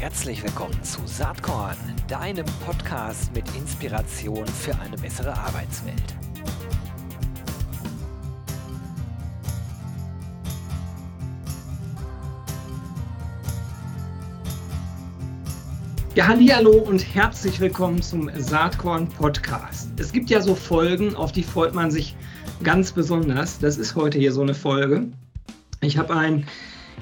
Herzlich willkommen zu Saatkorn, deinem Podcast mit Inspiration für eine bessere Arbeitswelt. Ja, hallo und herzlich willkommen zum Saatkorn Podcast. Es gibt ja so Folgen, auf die freut man sich ganz besonders. Das ist heute hier so eine Folge. Ich habe einen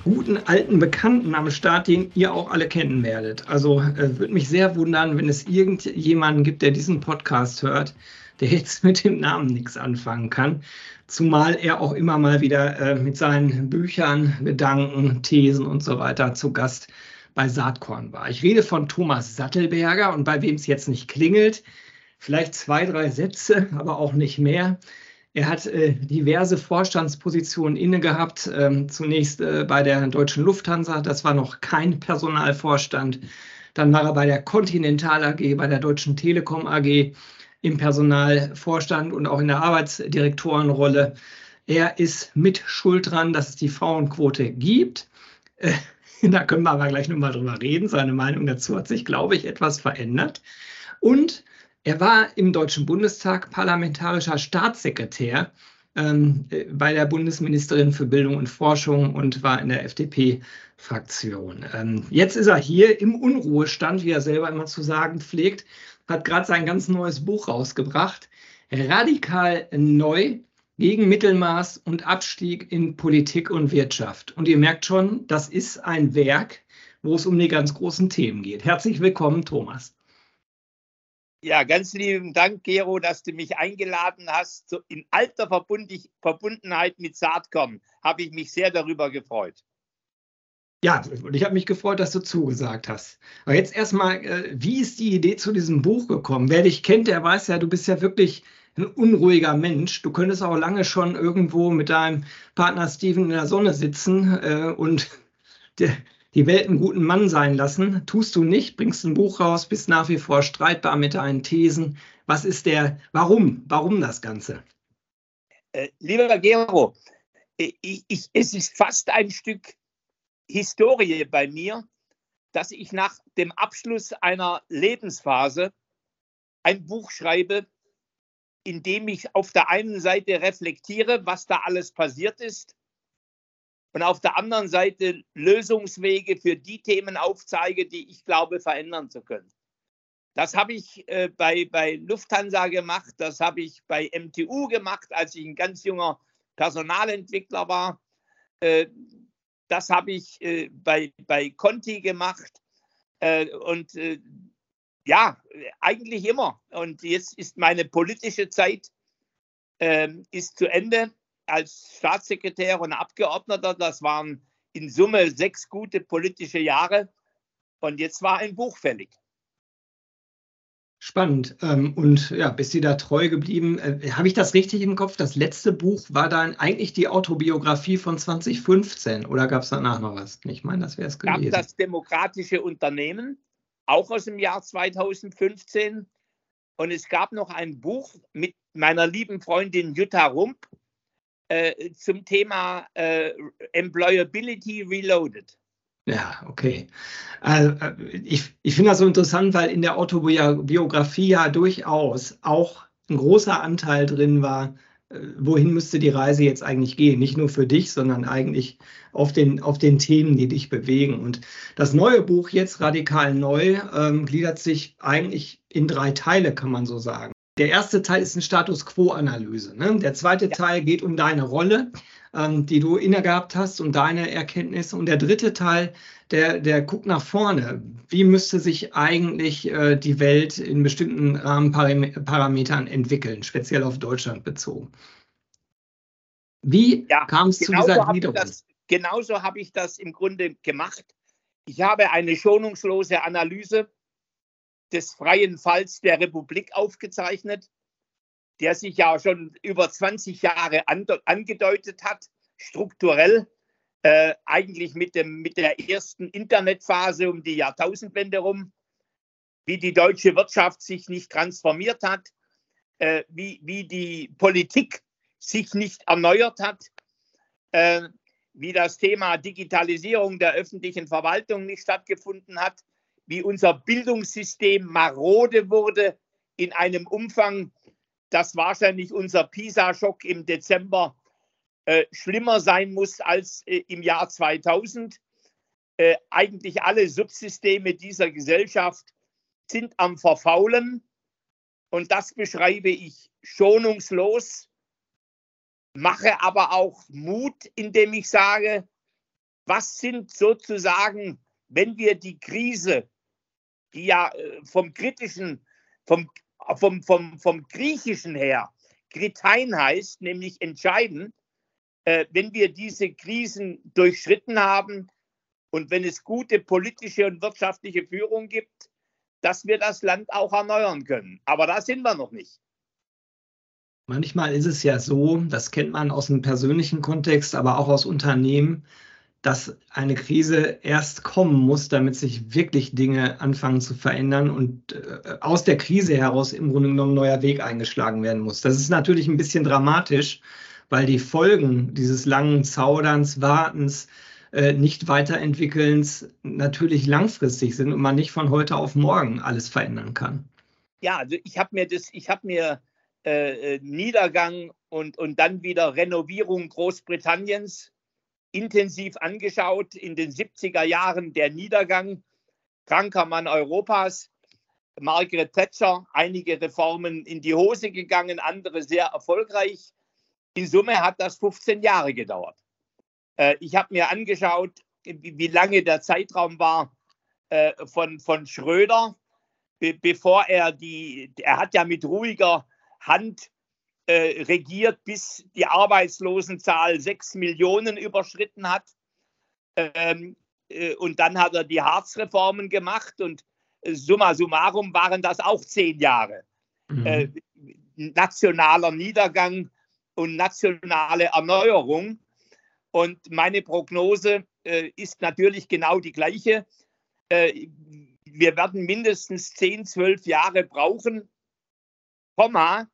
guten alten Bekannten am Start, den ihr auch alle kennen werdet. Also äh, würde mich sehr wundern, wenn es irgendjemanden gibt, der diesen Podcast hört, der jetzt mit dem Namen nichts anfangen kann. Zumal er auch immer mal wieder äh, mit seinen Büchern, Gedanken, Thesen und so weiter zu Gast bei Saatkorn war. Ich rede von Thomas Sattelberger und bei wem es jetzt nicht klingelt, vielleicht zwei, drei Sätze, aber auch nicht mehr. Er hat äh, diverse Vorstandspositionen inne gehabt. Ähm, zunächst äh, bei der Deutschen Lufthansa, das war noch kein Personalvorstand. Dann war er bei der Continental AG, bei der Deutschen Telekom AG im Personalvorstand und auch in der Arbeitsdirektorenrolle. Er ist mit schuld dran, dass es die Frauenquote gibt. Äh, da können wir aber gleich nochmal drüber reden. Seine Meinung dazu hat sich, glaube ich, etwas verändert. Und er war im Deutschen Bundestag parlamentarischer Staatssekretär ähm, bei der Bundesministerin für Bildung und Forschung und war in der FDP-Fraktion. Ähm, jetzt ist er hier im Unruhestand, wie er selber immer zu sagen pflegt, hat gerade sein ganz neues Buch rausgebracht. Radikal neu gegen Mittelmaß und Abstieg in Politik und Wirtschaft. Und ihr merkt schon, das ist ein Werk, wo es um die ganz großen Themen geht. Herzlich willkommen, Thomas. Ja, ganz lieben Dank, Gero, dass du mich eingeladen hast. In alter Verbundenheit mit Saatkorn habe ich mich sehr darüber gefreut. Ja, und ich habe mich gefreut, dass du zugesagt hast. Aber jetzt erstmal, äh, wie ist die Idee zu diesem Buch gekommen? Wer dich kennt, der weiß ja, du bist ja wirklich ein unruhiger Mensch. Du könntest auch lange schon irgendwo mit deinem Partner Steven in der Sonne sitzen äh, und die Welt einen guten Mann sein lassen. Tust du nicht, bringst ein Buch raus, bist nach wie vor streitbar mit deinen Thesen. Was ist der, warum, warum das Ganze? Äh, lieber Gero, ich, ich, es ist fast ein Stück Historie bei mir, dass ich nach dem Abschluss einer Lebensphase ein Buch schreibe, in dem ich auf der einen Seite reflektiere, was da alles passiert ist, und auf der anderen Seite Lösungswege für die Themen aufzeige, die ich glaube verändern zu können. Das habe ich äh, bei, bei Lufthansa gemacht, das habe ich bei MTU gemacht, als ich ein ganz junger Personalentwickler war. Äh, das habe ich äh, bei, bei Conti gemacht. Äh, und äh, ja, eigentlich immer. Und jetzt ist meine politische Zeit ähm, ist zu Ende als Staatssekretär und Abgeordneter. Das waren in Summe sechs gute politische Jahre. Und jetzt war ein Buch fällig. Spannend. Ähm, und ja, bist du da treu geblieben? Äh, habe ich das richtig im Kopf? Das letzte Buch war dann eigentlich die Autobiografie von 2015 oder gab es danach noch was? Ich meine, das wäre es gewesen. Gab das Demokratische Unternehmen, auch aus dem Jahr 2015. Und es gab noch ein Buch mit meiner lieben Freundin Jutta Rump, äh, zum Thema äh, Employability Reloaded. Ja, okay. Also, ich ich finde das so interessant, weil in der Autobiografie ja durchaus auch ein großer Anteil drin war, äh, wohin müsste die Reise jetzt eigentlich gehen? Nicht nur für dich, sondern eigentlich auf den, auf den Themen, die dich bewegen. Und das neue Buch jetzt radikal neu ähm, gliedert sich eigentlich in drei Teile, kann man so sagen. Der erste Teil ist eine Status Quo-Analyse. Ne? Der zweite. Teil geht um deine Rolle, ähm, die du inne gehabt hast und deine Erkenntnisse. Und der dritte Teil, der, der guckt nach vorne. Wie müsste sich eigentlich äh, die Welt in bestimmten Rahmenparametern entwickeln, speziell auf Deutschland bezogen? Wie ja, kam es zu dieser Gliederung? Genauso habe ich das im Grunde gemacht. Ich habe eine schonungslose Analyse des freien Falls der Republik aufgezeichnet, der sich ja schon über 20 Jahre angedeutet hat, strukturell, äh, eigentlich mit, dem, mit der ersten Internetphase um die Jahrtausendwende rum, wie die deutsche Wirtschaft sich nicht transformiert hat, äh, wie, wie die Politik sich nicht erneuert hat, äh, wie das Thema Digitalisierung der öffentlichen Verwaltung nicht stattgefunden hat, wie unser Bildungssystem marode wurde in einem Umfang, dass wahrscheinlich unser PISA-Schock im Dezember äh, schlimmer sein muss als äh, im Jahr 2000. Äh, eigentlich alle Subsysteme dieser Gesellschaft sind am Verfaulen. Und das beschreibe ich schonungslos, mache aber auch Mut, indem ich sage, was sind sozusagen, wenn wir die Krise, die ja äh, vom kritischen, vom, vom, vom, vom griechischen her Kritein heißt, nämlich entscheiden, äh, wenn wir diese Krisen durchschritten haben und wenn es gute politische und wirtschaftliche Führung gibt, dass wir das Land auch erneuern können. Aber da sind wir noch nicht. Manchmal ist es ja so, das kennt man aus dem persönlichen Kontext, aber auch aus Unternehmen, dass eine Krise erst kommen muss, damit sich wirklich Dinge anfangen zu verändern und äh, aus der Krise heraus im Grunde genommen ein neuer Weg eingeschlagen werden muss. Das ist natürlich ein bisschen dramatisch, weil die Folgen dieses langen Zauderns, Wartens, äh, nicht weiterentwickelns natürlich langfristig sind und man nicht von heute auf morgen alles verändern kann. Ja, also ich habe mir das, ich habe mir äh, äh, Niedergang und, und dann wieder Renovierung Großbritanniens intensiv angeschaut. In den 70er Jahren der Niedergang, kranker Mann Europas, Margaret Thatcher, einige Reformen in die Hose gegangen, andere sehr erfolgreich. In Summe hat das 15 Jahre gedauert. Äh, ich habe mir angeschaut, wie, lange der Zeitraum war äh, von, von Schröder, bevor er die, er hat ja mit ruhiger Hand äh, regiert, bis die Arbeitslosenzahl sechs Millionen überschritten hat. Ähm, und dann hat er die Harzreformen gemacht und summa summarum waren das auch zehn Jahre. Mhm. nationaler Niedergang und nationale Erneuerung. Und meine Prognose äh, ist natürlich genau die gleiche. Äh, wir werden mindestens 10, 12 Jahre brauchen, Komma,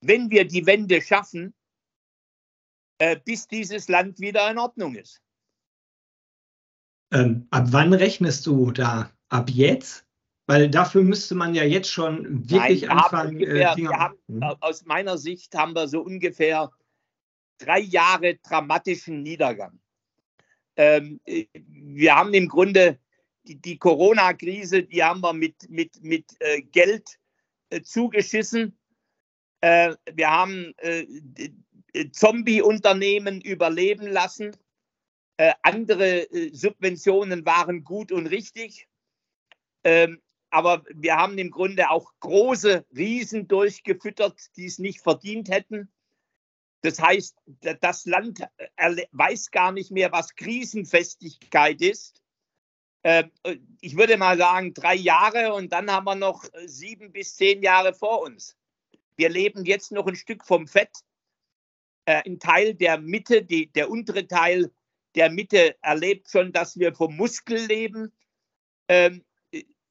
wenn wir die Wende schaffen, äh, bis dieses Land wieder in Ordnung ist. Ähm, ab wann rechnest du da? Ab jetzt? Weil dafür müsste man ja jetzt schon wirklich Nein, anfangen. Äh, ungefähr, äh, haben, aus meiner Sicht haben wir so ungefähr drei Jahre dramatischen Niedergang. Ähm, wir haben im Grunde die, die Corona-Krise, die haben wir mit, mit, mit äh, Geld äh, zugeschissen. Äh, wir haben äh, Zombie-Unternehmen überleben lassen. Äh, andere äh, Subventionen waren gut und richtig. Ähm, aber wir haben im Grunde auch große Riesen durchgefüttert, die es nicht verdient hätten. Das heißt, das Land äh, weiß gar nicht mehr, was Krisenfestigkeit ist. Ähm, äh, ich würde mal sagen, drei Jahre und dann haben wir noch äh, sieben bis zehn Jahre vor uns. Wir leben jetzt noch ein Stück vom Fett. Ein Teil der Mitte, die, der untere Teil der Mitte erlebt schon, dass wir vom Muskel leben. Ähm,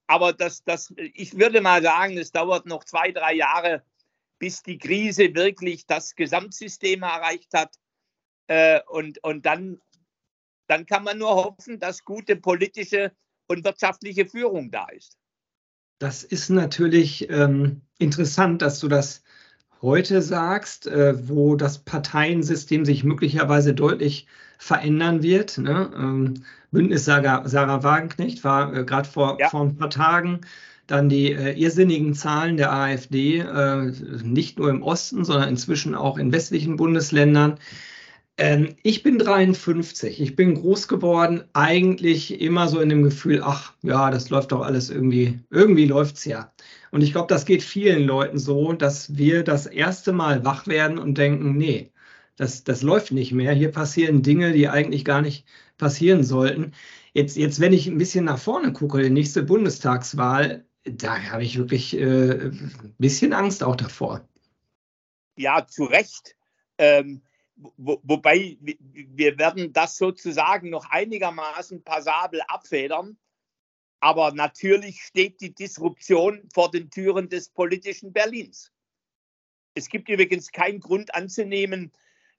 aber das, das, ich würde mal sagen, es dauert noch zwei, drei Jahre, bis die Krise wirklich das Gesamtsystem erreicht hat. Äh, und und dann, dann kann man nur hoffen, dass gute politische und wirtschaftliche Führung da ist. Das ist natürlich ähm, interessant, dass du das heute sagst, äh, wo das Parteiensystem sich möglicherweise deutlich verändern wird. Ne? Ähm, Bündnis Sarah, Sarah Wagenknecht war äh, gerade vor, ja. vor ein paar Tagen dann die äh, irrsinnigen Zahlen der AfD, äh, nicht nur im Osten, sondern inzwischen auch in westlichen Bundesländern. Ähm, ich bin 53, ich bin groß geworden, eigentlich immer so in dem Gefühl, ach ja, das läuft doch alles irgendwie, irgendwie läuft es ja. Und ich glaube, das geht vielen Leuten so, dass wir das erste Mal wach werden und denken, nee, das, das läuft nicht mehr. Hier passieren Dinge, die eigentlich gar nicht passieren sollten. Jetzt, jetzt, wenn ich ein bisschen nach vorne gucke, die nächste Bundestagswahl, da habe ich wirklich äh, ein bisschen Angst auch davor. Ja, zu Recht. Ähm, wo, wobei wir werden das sozusagen noch einigermaßen passabel abfedern. Aber natürlich steht die Disruption vor den Türen des politischen Berlins. Es gibt übrigens keinen Grund anzunehmen,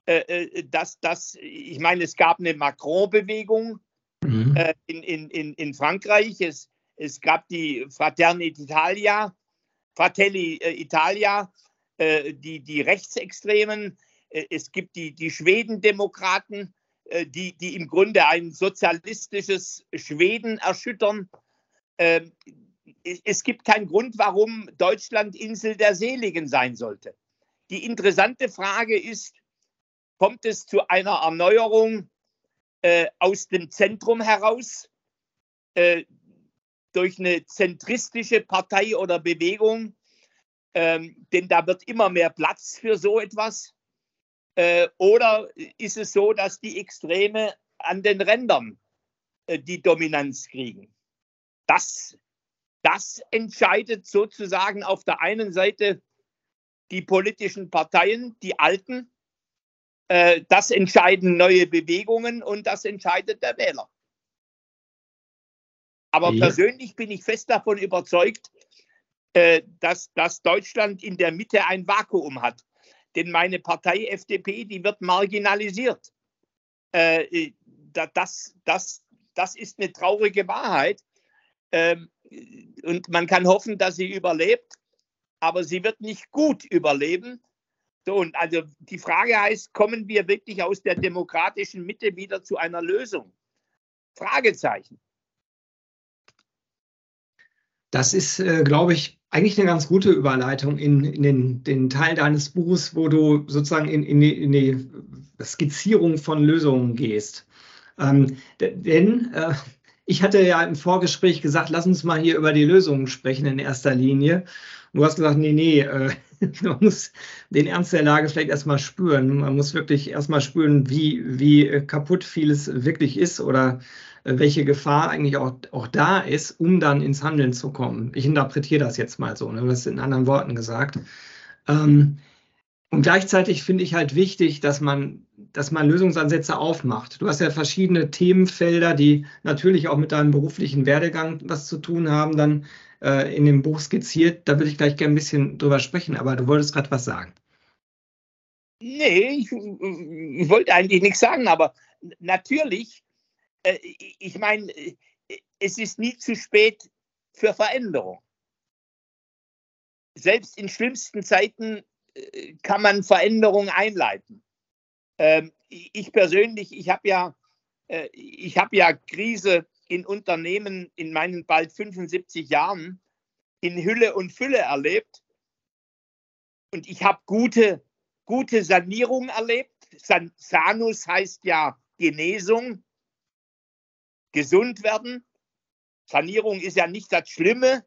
äh, dass, dass, ich meine, es gab eine Macron-Bewegung mhm. äh, in, in, in Frankreich, es, es gab die Fraternity Italia, Fratelli äh, Italia, äh, die, die Rechtsextremen, äh, es gibt die, die Schwedendemokraten, äh, die, die im Grunde ein sozialistisches Schweden erschüttern. Ähm, es gibt keinen Grund, warum Deutschland Insel der Seligen sein sollte. Die interessante Frage ist, kommt es zu einer Erneuerung äh, aus dem Zentrum heraus äh, durch eine zentristische Partei oder Bewegung? Ähm, denn da wird immer mehr Platz für so etwas. Äh, oder ist es so, dass die Extreme an den Rändern äh, die Dominanz kriegen? Das, das entscheidet sozusagen auf der einen Seite die politischen Parteien, die alten, äh, das entscheiden neue Bewegungen und das entscheidet der Wähler. Aber ja. persönlich bin ich fest davon überzeugt, dass, dass Deutschland in der Mitte ein Vakuum hat. Denn meine Partei FDP, die wird marginalisiert. Äh, das, das, das ist eine traurige Wahrheit. Ähm, und man kann hoffen, dass sie überlebt, aber sie wird nicht gut überleben, so, und also die Frage heißt, kommen wir wirklich aus der demokratischen Mitte wieder zu einer Lösung? Fragezeichen. Das ist, äh, glaube ich, eigentlich eine ganz gute Überleitung in, in den, den, Teil deines Buchs, wo du sozusagen in, in, die, in die, Skizzierung von Lösungen gehst. Ähm, denn äh, ich hatte ja im Vorgespräch gesagt, lass uns mal hier über die Lösungen sprechen in erster Linie. Du hast gesagt, nee, nee, äh, man muss den Ernst der Lage vielleicht erstmal spüren. Man muss wirklich erstmal spüren, wie, wie kaputt vieles wirklich ist oder welche Gefahr eigentlich auch, auch da ist, um dann ins Handeln zu kommen. Ich interpretiere das jetzt mal so, ne? das ist in anderen Worten gesagt. Ähm, und gleichzeitig finde ich halt wichtig, dass man, dass man Lösungsansätze aufmacht. Du hast ja verschiedene Themenfelder, die natürlich auch mit deinem beruflichen Werdegang was zu tun haben, dann äh, in dem Buch skizziert. Da würde ich gleich gerne ein bisschen drüber sprechen, aber du wolltest gerade was sagen. Nee, ich, ich, wollte eigentlich nichts sagen, aber natürlich, äh, ich meine, es ist nie zu spät für Veränderung. Selbst in schlimmsten Zeiten äh, kann man Veränderungen einleiten. Ähm, ich persönlich, ich habe ja, äh, ich habe ja Krise in Unternehmen in meinen bald 75 Jahren in Hülle und Fülle erlebt. Und ich habe gute, gute Sanierung erlebt. San Sanus heißt ja Genesung, gesund werden. Sanierung ist ja nicht das Schlimme,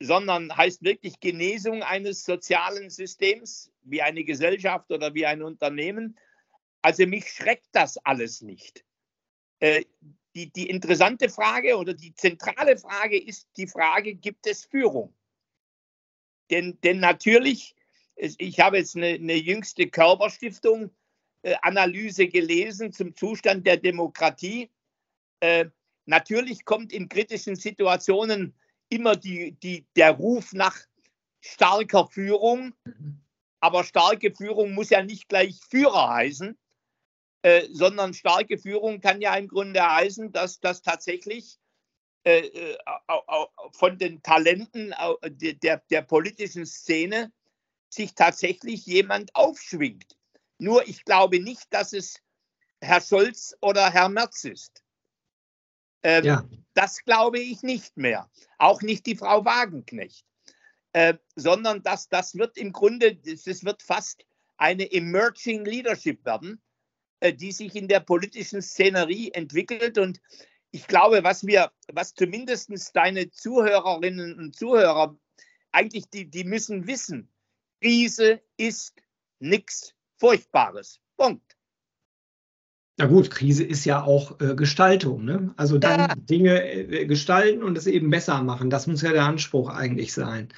sondern heißt wirklich Genesung eines sozialen Systems, wie eine Gesellschaft oder wie ein Unternehmen. Also mich schreckt das alles nicht. Äh, die, die interessante Frage oder die zentrale Frage ist die Frage, gibt es Führung? Denn, denn natürlich, ich habe jetzt eine, eine jüngste Körperstiftung äh, gelesen zum Zustand der Demokratie. Äh, natürlich kommt in kritischen Situationen immer die, die, der Ruf nach starker Führung. Aber starke Führung muss ja nicht gleich Führer heißen. Äh, sondern starke Führung kann ja im Grunde heißen, dass das tatsächlich äh, äh von den Talenten der, der politischen Szene sich tatsächlich jemand aufschwingt. Nur ich glaube nicht, dass es Herr Scholz oder Herr Merz ist. Ähm, ja. Das glaube ich nicht mehr. Auch nicht die Frau Wagenknecht. Äh, sondern dass das wird im Grunde, es wird fast eine Emerging Leadership werden, äh, die sich in der politischen Szenerie entwickelt. Und ich glaube, was wir, was zumindest deine Zuhörerinnen und Zuhörer eigentlich, die, die müssen wissen, Krise ist nichts Furchtbares. Punkt. Ja gut, Krise ist ja auch äh, Gestaltung. Ne? Also dann ja. Dinge äh, gestalten und es eben besser machen. Das muss ja der Anspruch eigentlich sein.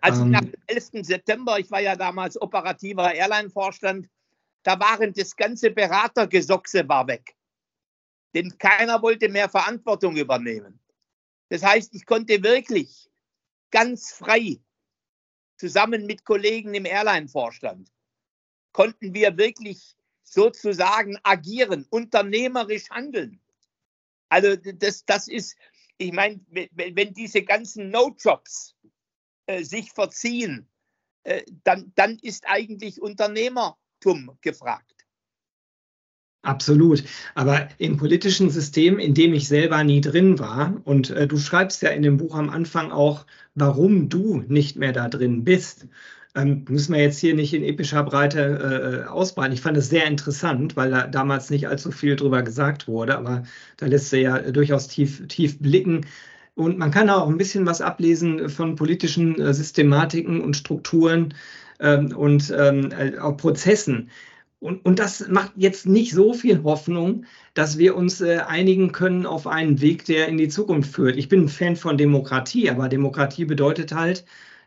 Also ähm, nach dem 11. September, ich war ja damals operativer Airline-Vorstand, da waren das ganze Beratergesochse war weg. Denn keiner wollte mehr Verantwortung übernehmen. Das heißt, ich konnte wirklich ganz frei zusammen mit Kollegen im Airline-Vorstand konnten wir wirklich sozusagen agieren, unternehmerisch handeln. Also das, das ist, ich meine, wenn diese ganzen No-Jobs äh, sich verziehen, äh, dann, dann ist eigentlich Unternehmertum gefragt. Absolut. Aber im politischen System, in dem ich selber nie drin war, und äh, du schreibst ja in dem Buch am Anfang auch, warum du nicht mehr da drin bist. Ähm, müssen wir jetzt hier nicht in epischer Breite äh, ausbreiten. Ich fand es sehr interessant, weil da damals nicht allzu viel drüber gesagt wurde, aber da lässt er ja durchaus tief, tief blicken. Und man kann auch ein bisschen was ablesen von politischen äh, Systematiken und Strukturen ähm, und ähm, äh, auch Prozessen. Und, und das macht jetzt nicht so viel Hoffnung, dass wir uns äh, einigen können auf einen Weg, der in die Zukunft führt. Ich bin ein Fan von Demokratie, aber Demokratie bedeutet halt,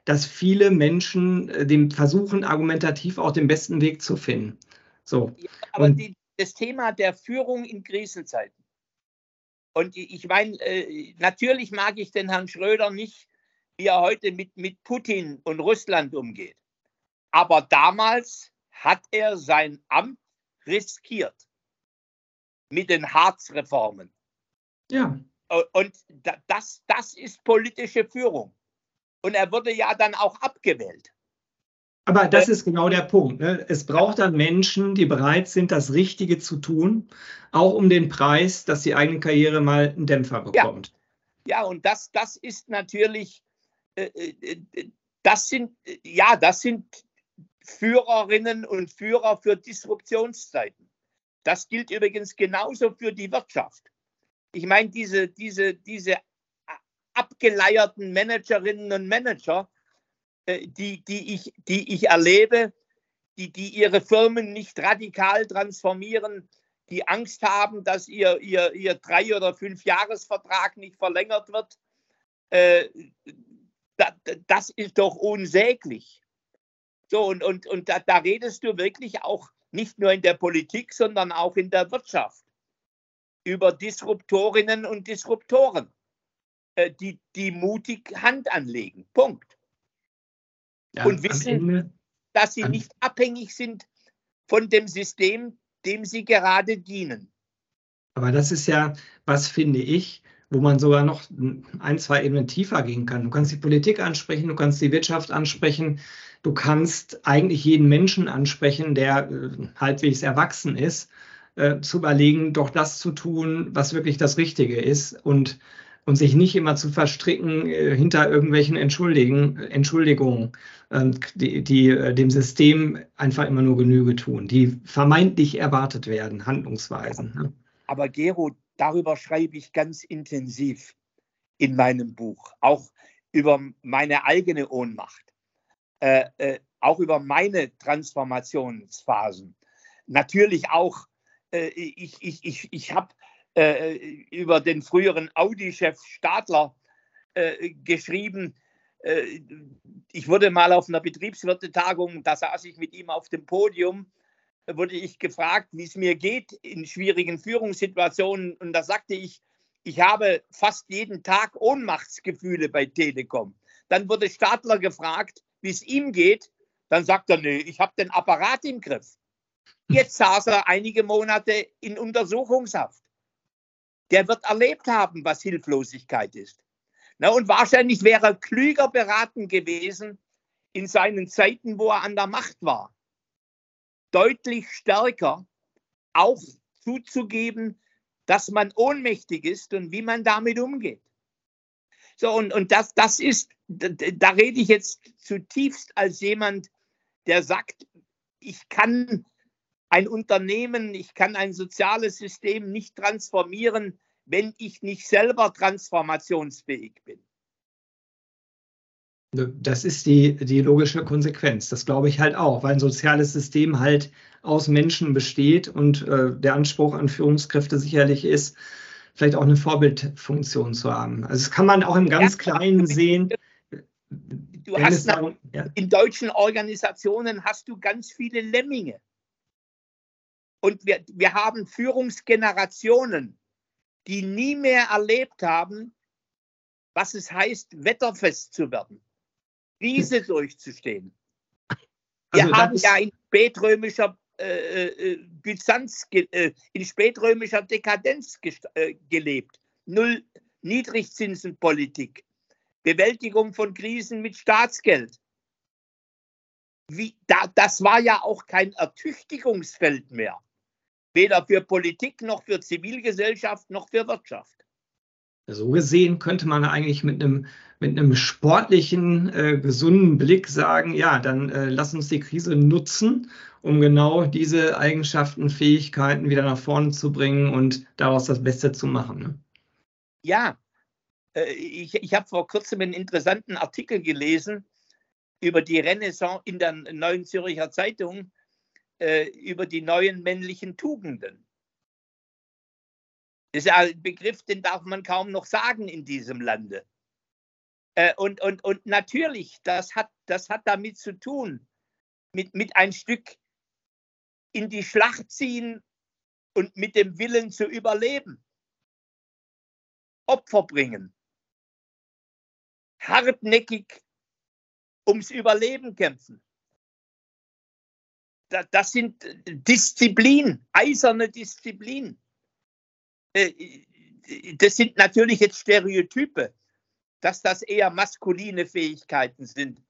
dass viele Menschen äh, dem versuchen, argumentativ auch den besten Weg zu finden. So. Ja, aber die, das Thema der Führung in Krisenzeiten. Und ich meine, äh, natürlich mag ich den Herrn Schröder nicht, wie er heute mit, mit Putin und Russland umgeht. Aber damals hat er sein Amt riskiert mit den Harzreformen. Ja. Und das, das ist politische Führung. Und er wurde ja dann auch abgewählt. Aber das ist genau der Punkt. Ne? Es braucht dann Menschen, die bereit sind, das Richtige zu tun, auch um den Preis, dass die eigene Karriere mal einen Dämpfer bekommt. Ja, ja und das, das ist natürlich, äh, äh, äh das sind, ja, das sind Führerinnen und Führer für Disruptionszeiten. Das gilt übrigens genauso für die Wirtschaft. Ich meine, diese, diese, diese abgeleierten Managerinnen und Manager, äh, die, die, ich, die ich erlebe, die, die ihre Firmen nicht radikal transformieren, die Angst haben, dass ihr, ihr, ihr drei- oder fünf Jahresvertrag nicht verlängert wird, äh, das ist doch unsäglich. So, und, und, und da, da redest du wirklich auch nicht nur in der Politik, sondern auch in der Wirtschaft über Disruptorinnen und Disruptoren. Äh, die, die mutig Hand anlegen. Punkt. Ja, und wissen, Ende, dass sie nicht abhängig sind von dem System, dem sie gerade dienen. Aber das ist ja, was finde ich, wo man sogar noch ein, zwei Ebenen tiefer gehen kann. Du kannst die Politik ansprechen, du kannst die Wirtschaft ansprechen, du kannst eigentlich jeden Menschen ansprechen, der äh, halbwegs erwachsen ist, äh, zu überlegen, doch das zu tun, was wirklich das Richtige ist. Und und sich nicht immer zu verstricken äh, hinter irgendwelchen Entschuldigen, Entschuldigungen, äh, die, die äh, dem System einfach immer nur Genüge tun, die vermeintlich erwartet werden, Handlungsweisen. Ne? Aber Gero, darüber schreibe ich ganz intensiv in meinem Buch, auch über meine eigene Ohnmacht, äh, äh, auch über meine Transformationsphasen. Natürlich auch, äh, ich, ich, ich, ich habe äh, über den früheren Audi-Chef Stadler äh, geschrieben. Äh, ich wurde mal auf einer Betriebswirtetagung, da saß ich mit ihm auf dem Podium, wurde ich gefragt, wie es mir geht in schwierigen Führungssituationen. Und da sagte ich, ich habe fast jeden Tag Ohnmachtsgefühle bei Telekom. Dann wurde Stadler gefragt, wie es ihm geht. Dann sagt er, nee, ich habe den Apparat im Griff. Jetzt saß er einige Monate in Untersuchungshaft der wird erlebt haben, was Hilflosigkeit ist. Na, und wahrscheinlich wäre er klüger beraten gewesen in seinen Zeiten, wo er an der Macht war, deutlich stärker auch zuzugeben, dass man ohnmächtig ist und wie man damit umgeht. So, und, und das, das ist, da rede ich jetzt zutiefst als jemand, der sagt, ich kann ein Unternehmen, ich kann ein soziales System nicht transformieren, wenn ich nicht selber transformationsfähig bin. Das ist die, die logische Konsequenz. Das glaube ich halt auch, weil ein soziales System halt aus Menschen besteht und äh, der Anspruch an Führungskräfte sicherlich ist, vielleicht auch eine Vorbildfunktion zu haben. Also das kann man auch im ganz ja, Kleinen sehen. Du hast nach, ja. in deutschen Organisationen hast du ganz viele Lemminge. Und wir, wir haben Führungsgenerationen, die nie mehr erlebt haben, was es heißt, wetterfest zu werden, Krise durchzustehen. Wir also haben ja in spätrömischer äh, äh Byzanz, äh, in spätrömischer Dekadenz äh, gelebt. Null Niedrigzinsenpolitik, Bewältigung von Krisen mit Staatsgeld. Wie, da, das war ja auch kein Ertüchtigungsfeld mehr, weder für Politik noch für Zivilgesellschaft noch für Wirtschaft. So gesehen könnte man eigentlich mit einem, mit einem sportlichen, äh, gesunden Blick sagen, ja, dann äh, lass uns die Krise nutzen, um genau diese Eigenschaften, Fähigkeiten wieder nach vorne zu bringen und daraus das Beste zu machen. Ne? Ja, äh, ich, ich habe vor kurzem einen interessanten Artikel gelesen über die Renaissance in der Neuen Zürcher Zeitung, äh, über die neuen männlichen Tugenden. Das ist ein Begriff, den darf man kaum noch sagen in diesem Lande. Äh, und, und, und natürlich, das hat, das hat damit zu tun, mit, mit ein Stück in die Schlacht ziehen und mit dem Willen zu überleben. Opfer bringen. Hartnäckig ums Überleben kämpfen. Das sind Disziplin, eiserne Disziplin. Äh, das sind natürlich jetzt Stereotype, dass das eher maskuline Fähigkeiten sind.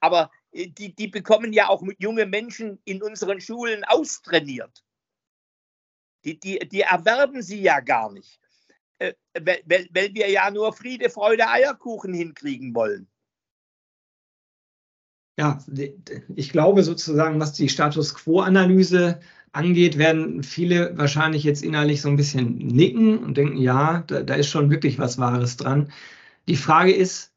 Aber äh, die, die bekommen ja auch junge Menschen in unseren Schulen austrainiert. Die, die, die erwerben sie ja gar nicht, äh, weil, weil wir ja nur Friede, Freude, Eierkuchen hinkriegen wollen. Ja, ich glaube sozusagen, was die Status Quo-Analyse angeht, werden viele wahrscheinlich jetzt innerlich so ein bisschen nicken und denken, ja, da, da ist schon wirklich was Wahres dran. Die Frage ist,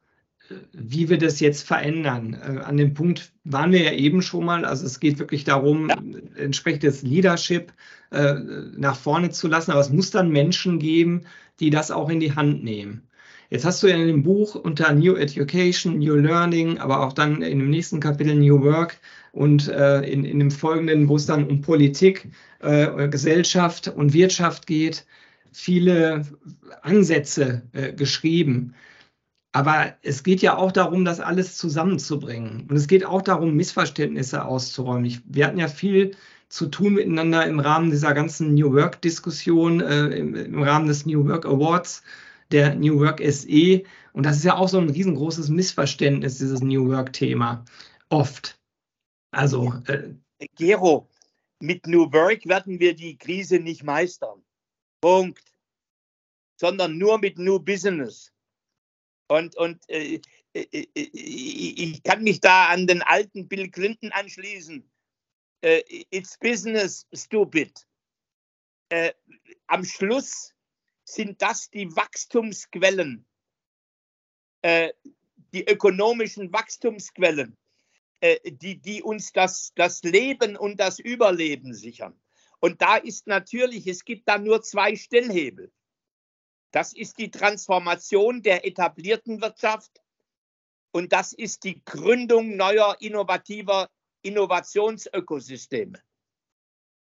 wie wir das jetzt verändern. Äh, an dem Punkt waren wir ja eben schon mal. Also es geht wirklich darum, ja. entsprechendes Leadership äh, nach vorne zu lassen. Aber es muss dann Menschen geben, die das auch in die Hand nehmen. Jetzt hast du ja in dem Buch unter New Education, New Learning, aber auch dann in dem nächsten Kapitel New Work und äh, in, in dem folgenden, wo es dann um Politik, äh, Gesellschaft und Wirtschaft geht, viele Ansätze äh, geschrieben. Aber es geht ja auch darum, das alles zusammenzubringen. Und es geht auch darum, Missverständnisse auszuräumen. Ich, wir hatten ja viel zu tun miteinander im Rahmen dieser ganzen New Work-Diskussion, äh, im, im, Rahmen des New Work Awards der New Work SE. Und das ist ja auch so ein riesengroßes Missverständnis, dieses New Work-Thema. Oft. Also. Äh, Gero, mit New Work werden wir die Krise nicht meistern. Punkt. Sondern nur mit New Business. Und, und äh, äh, äh, äh ich kann mich da an den alten Bill Clinton anschließen. It's business, stupid. am Schluss sind das die Wachstumsquellen, äh, die ökonomischen Wachstumsquellen, äh, die, die uns das, das Leben und das Überleben sichern. Und da ist natürlich, es gibt da nur zwei Stellhebel. Das ist die Transformation der etablierten Wirtschaft und das ist die Gründung neuer innovativer Innovationsökosysteme.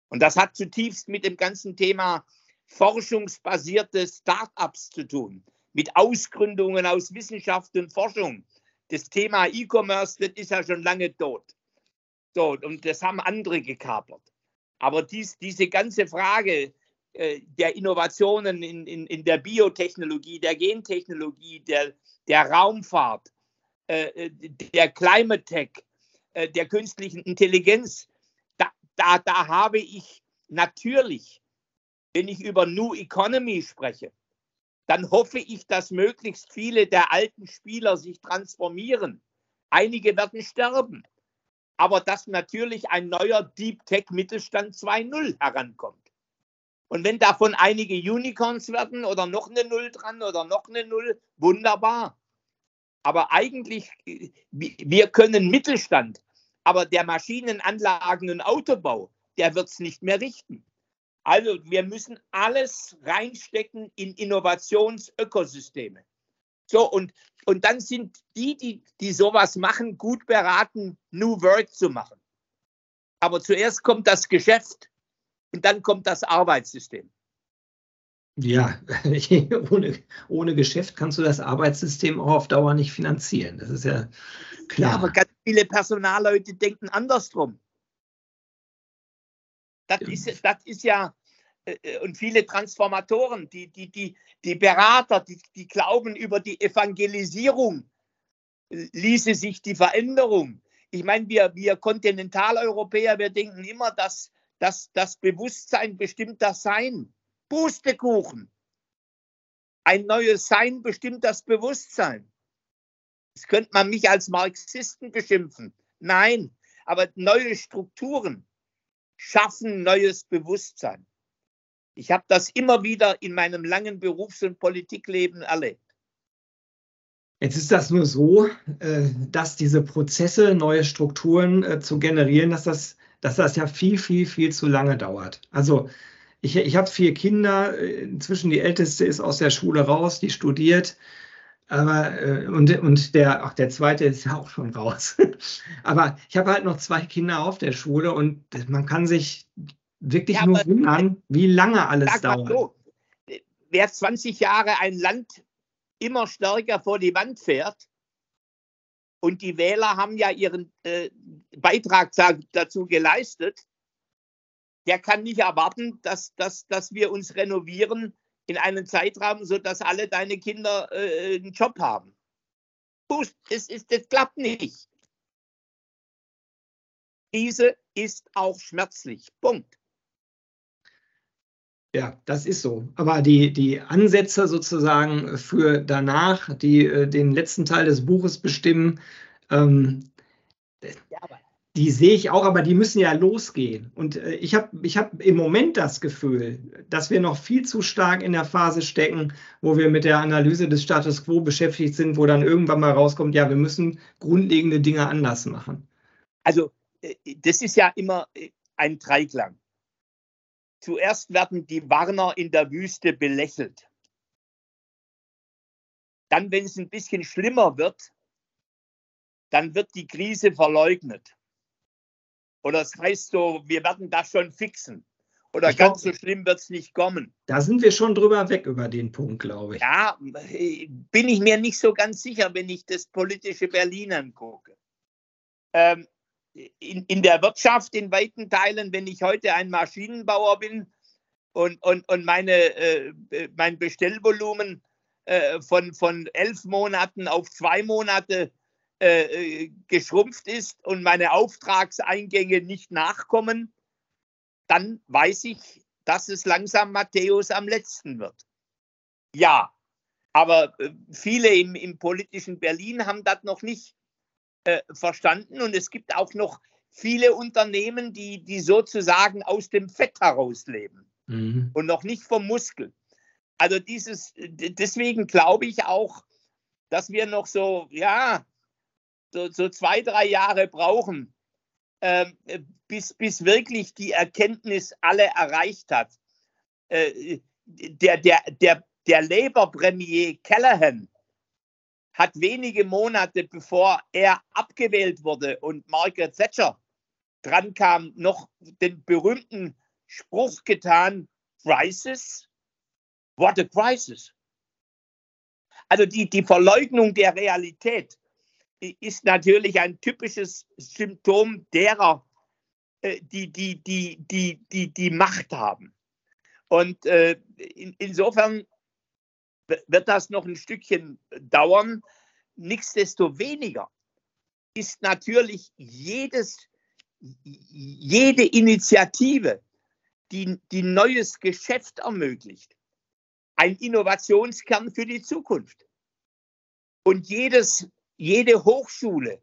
Und das hat zutiefst mit dem ganzen Thema forschungsbasierte Start-ups zu tun, mit Ausgründungen aus Wissenschaft und Forschung. Das Thema E-Commerce, das ist ja schon lange tot. So, und das haben andere gekapert. Aber dies, diese ganze Frage äh, der Innovationen in, in, in der Biotechnologie, der Gentechnologie, der, der Raumfahrt, äh, der Climate Tech, äh, der künstlichen Intelligenz, da, da, da habe ich natürlich wenn ich über New Economy spreche, dann hoffe ich, dass möglichst viele der alten Spieler sich transformieren. Einige werden sterben, aber dass natürlich ein neuer Deep Tech Mittelstand 2.0 herankommt. Und wenn davon einige Unicorns werden oder noch eine Null dran oder noch eine Null, wunderbar. Aber eigentlich, wir können Mittelstand, aber der Maschinenanlagen und Autobau, der wird es nicht mehr richten. Also wir müssen alles reinstecken in Innovationsökosysteme. So, und, und dann sind die, die, die sowas machen, gut beraten, New Work zu machen. Aber zuerst kommt das Geschäft und dann kommt das Arbeitssystem. Ja, ohne, ohne Geschäft kannst du das Arbeitssystem auch auf Dauer nicht finanzieren. Das ist ja klar. Ja, aber ganz viele Personalleute denken andersrum. Das ist, das ist ja, und viele Transformatoren, die, die, die, die Berater, die, die glauben, über die Evangelisierung ließe sich die Veränderung. Ich meine, wir, wir Kontinentaleuropäer, wir denken immer, dass, dass das Bewusstsein bestimmt das Sein. Pustekuchen. Ein neues Sein bestimmt das Bewusstsein. Das könnte man mich als Marxisten beschimpfen. Nein, aber neue Strukturen schaffen neues Bewusstsein. Ich habe das immer wieder in meinem langen Berufs- und Politikleben erlebt. Jetzt ist das nur so, äh, dass diese Prozesse, neue Strukturen äh, zu generieren, dass das, dass das ja viel, viel, viel zu lange dauert. Also ich, ich habe vier Kinder, inzwischen die älteste ist aus der Schule raus, die studiert. Aber äh, und, und der, ach, der zweite ist ja auch schon raus. aber ich habe halt noch zwei Kinder auf der Schule und man kann sich wirklich ja, nur wundern, wie lange alles dauert. So, wer 20 Jahre ein Land immer stärker vor die Wand fährt, und die Wähler haben ja ihren äh, Beitrag dazu geleistet, der kann nicht erwarten, dass, dass, dass wir uns renovieren in einem Zeitraum, sodass alle deine Kinder äh, einen Job haben. Das, ist, das klappt nicht. Krise ist auch schmerzlich. Punkt. Ja, das ist so. Aber die, die Ansätze sozusagen für danach, die äh, den letzten Teil des Buches bestimmen, ähm, ja, die sehe ich auch, aber die müssen ja losgehen. Und äh, ich habe ich hab im Moment das Gefühl, dass wir noch viel zu stark in der Phase stecken, wo wir mit der Analyse des Status quo beschäftigt sind, wo dann irgendwann mal rauskommt, ja, wir müssen grundlegende Dinge anders machen. Also, äh, das ist ja immer äh, ein Dreiklang. Zuerst werden die Warner in der Wüste belächelt. Dann, wenn es ein bisschen schlimmer wird, dann wird die Krise verleugnet. Oder es heißt so, wir werden das schon fixen. Oder ich ganz glaub, so schlimm wird es nicht kommen. Da sind wir schon drüber weg über den Punkt, glaube ich. Ja, bin ich mir nicht so ganz sicher, wenn ich das politische Berlin angucke. Ähm, in, in der Wirtschaft in weiten Teilen, wenn ich heute ein Maschinenbauer bin und, und, und meine, äh, mein Bestellvolumen äh, von, von elf Monaten auf zwei Monate äh, geschrumpft ist und meine Auftragseingänge nicht nachkommen, dann weiß ich, dass es langsam Matthäus am letzten wird. Ja, aber äh, viele im, im politischen Berlin haben das noch nicht äh, verstanden. Und es gibt auch noch viele Unternehmen, die, die sozusagen aus dem Fett herausleben mhm. und noch nicht vom Muskel. Also dieses, deswegen glaube ich auch, dass wir noch so, ja, so, so zwei, drei Jahre brauchen, äh, bis, bis wirklich die Erkenntnis alle erreicht hat. Äh, der, der, der, der Labour-Premier Callahan, hat wenige Monate bevor er abgewählt wurde und Margaret Thatcher dran kam, noch den berühmten Spruch getan, Crisis? What a crisis. Also die, die Verleugnung der Realität ist natürlich ein typisches Symptom derer, äh, die die, die, die, die, die Macht haben. Und äh, in, insofern wird das noch ein Stückchen dauern. Nichtsdestoweniger ist natürlich jedes, jede Initiative, die, die neues Geschäft ermöglicht, ein Innovationskern für die Zukunft. Und jedes, jede Hochschule,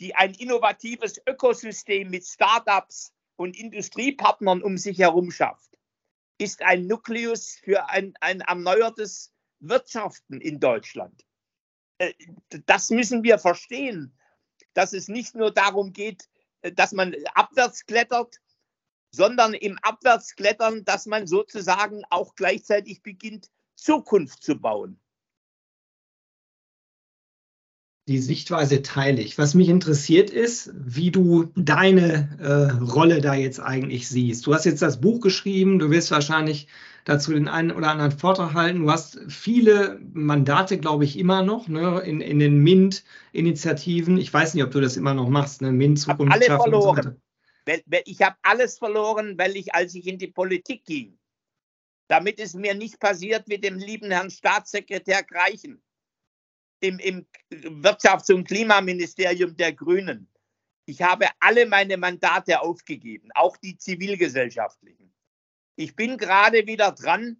die ein innovatives Ökosystem mit Startups und Industriepartnern um sich herum schafft, ist ein Nukleus für ein, ein erneuertes wirtschaften in Deutschland. Äh, das müssen wir verstehen, dass es nicht nur darum geht, äh, dass man abwärts klettert, sondern im Abwärtsklettern, dass man sozusagen auch gleichzeitig beginnt, Zukunft zu bauen die Sichtweise teile ich. Was mich interessiert ist, wie du deine äh, Rolle da jetzt eigentlich siehst. Du hast jetzt das Buch geschrieben, du wirst wahrscheinlich dazu den einen oder anderen Vortrag halten. Du hast viele Mandate, glaube ich, immer noch ne, in, in den MINT-Initiativen. Ich weiß nicht, ob du das immer noch machst, ne? MINT, Zukunft alle verloren. So ich habe alles verloren, weil ich, als ich in die Politik ging, damit es mir nicht passiert wie dem lieben Herrn Staatssekretär Greichen im, im Wirtschafts- und Klimaministerium der Grünen. Ich habe alle meine Mandate aufgegeben, auch die zivilgesellschaftlichen. Ich bin gerade wieder dran,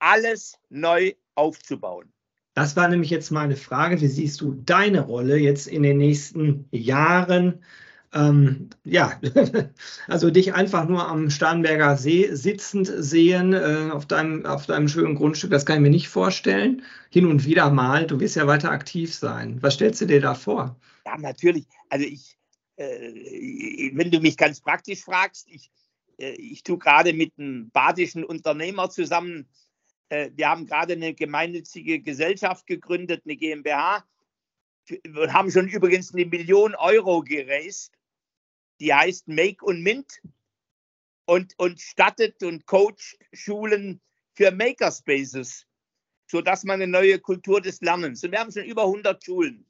alles neu aufzubauen. Das war nämlich jetzt meine Frage. Wie siehst du deine Rolle jetzt in den nächsten Jahren? Ähm, ja, also dich einfach nur am Starnberger See sitzend sehen, äh, auf, deinem, auf deinem schönen Grundstück, das kann ich mir nicht vorstellen. Hin und wieder mal, du wirst ja weiter aktiv sein. Was stellst du dir da vor? Ja, natürlich. Also ich, äh, wenn du mich ganz praktisch fragst, ich, äh, ich tue gerade mit einem badischen Unternehmer zusammen, äh, wir haben gerade eine gemeinnützige Gesellschaft gegründet, eine GmbH, und haben schon übrigens eine Million Euro gereist die heißt Make und Mint und, und stattet und coacht Schulen für Makerspaces, sodass man eine neue Kultur des Lernens. Und wir haben schon über 100 Schulen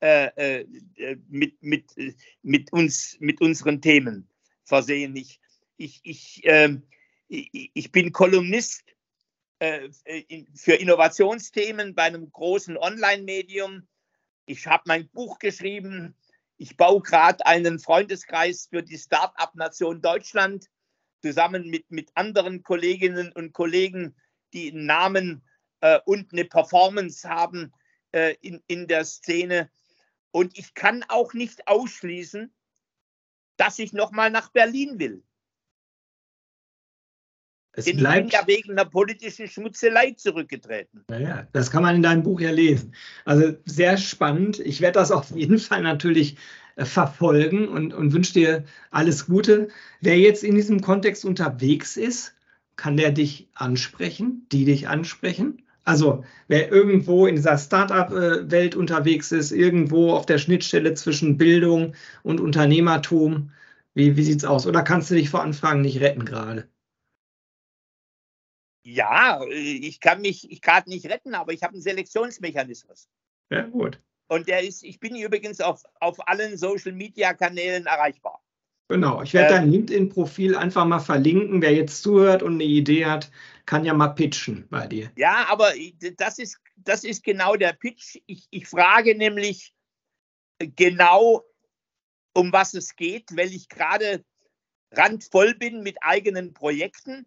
äh, äh, mit, mit, mit, uns, mit unseren Themen versehen. Ich, ich, ich, äh, ich bin Kolumnist äh, für Innovationsthemen bei einem großen Online-Medium. Ich habe mein Buch geschrieben, ich baue gerade einen Freundeskreis für die Start-up-Nation Deutschland zusammen mit, mit anderen Kolleginnen und Kollegen, die einen Namen äh, und eine Performance haben äh, in, in der Szene. Und ich kann auch nicht ausschließen, dass ich nochmal nach Berlin will. Es Denn bleibt ja wegen einer politischen Schmutzelei zurückgetreten. Naja, das kann man in deinem Buch ja lesen. Also sehr spannend. Ich werde das auf jeden Fall natürlich äh, verfolgen und, und wünsche dir alles Gute. Wer jetzt in diesem Kontext unterwegs ist, kann der dich ansprechen, die dich ansprechen? Also wer irgendwo in dieser Startup-Welt unterwegs ist, irgendwo auf der Schnittstelle zwischen Bildung und Unternehmertum, wie, wie sieht es aus? Oder kannst du dich vor Anfragen nicht retten gerade? Ja, ich kann mich gerade nicht retten, aber ich habe einen Selektionsmechanismus. Ja, gut. Und der ist, ich bin übrigens auf, auf allen Social Media Kanälen erreichbar. Genau, ich werde ähm, dein LinkedIn-Profil einfach mal verlinken. Wer jetzt zuhört und eine Idee hat, kann ja mal pitchen bei dir. Ja, aber das ist, das ist genau der Pitch. Ich, ich frage nämlich genau, um was es geht, weil ich gerade randvoll bin mit eigenen Projekten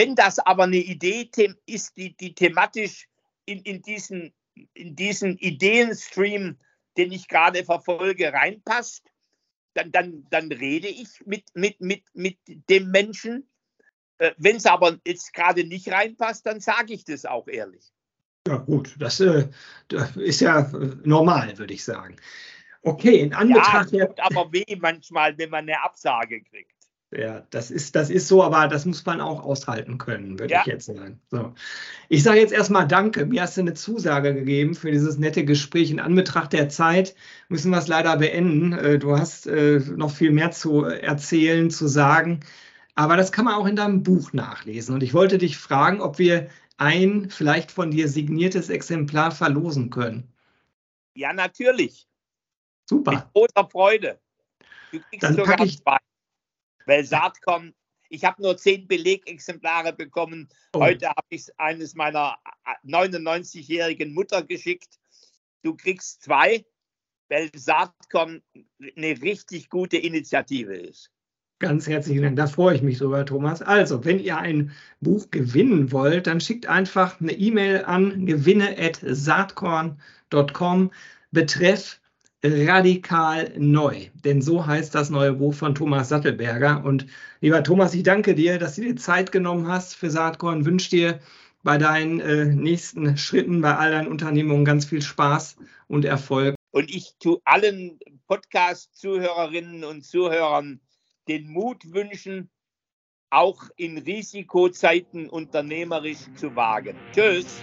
wenn das aber eine Idee ist, die, die thematisch in, in, diesen, in diesen Ideenstream, den ich gerade verfolge, reinpasst, dann, dann, dann rede ich mit, mit, mit, mit dem Menschen. Äh, wenn es aber jetzt gerade nicht reinpasst, dann sage ich das auch ehrlich. Ja, gut, das, äh, ist ja äh, normal, würde ich sagen. Okay, in Anbetracht. Ja, tut aber weh manchmal, wenn man eine Absage kriegt. Ja, das ist, das ist so, aber das muss man auch aushalten können, würde ja. ich jetzt sagen. So. Ich sage jetzt erstmal Danke. Mir hast du eine Zusage gegeben für dieses nette Gespräch. In Anbetracht der Zeit müssen wir es leider beenden. Äh, du hast äh, noch viel mehr zu erzählen, zu sagen. Aber das kann man auch in deinem Buch nachlesen. Und ich wollte dich fragen, ob wir ein vielleicht von dir signiertes Exemplar verlosen können. Ja, natürlich. Super. Mit großer Freude. Du kriegst Dann sogar ich, zwei. Weil Saatkorn, ich habe nur zehn Belegexemplare bekommen. Oh. Heute habe ich eines meiner 99-jährigen Mutter geschickt. Du kriegst zwei, weil Saatkorn eine richtig gute Initiative ist. Ganz herzlichen Dank, da freue ich mich drüber, Thomas. Also, wenn ihr ein Buch gewinnen wollt, dann schickt einfach eine E-Mail an gewinne.saatkorn.com betreff radikal neu. Denn so heißt das neue Buch von Thomas Sattelberger. Und lieber Thomas, ich danke dir, dass du dir Zeit genommen hast für Saatkorn. Wünsche dir bei deinen äh, nächsten Schritten, bei all deinen Unternehmungen ganz viel Spaß und Erfolg. Und ich tue allen Podcast-Zuhörerinnen und Zuhörern den Mut wünschen, auch in Risikozeiten unternehmerisch zu wagen. Tschüss.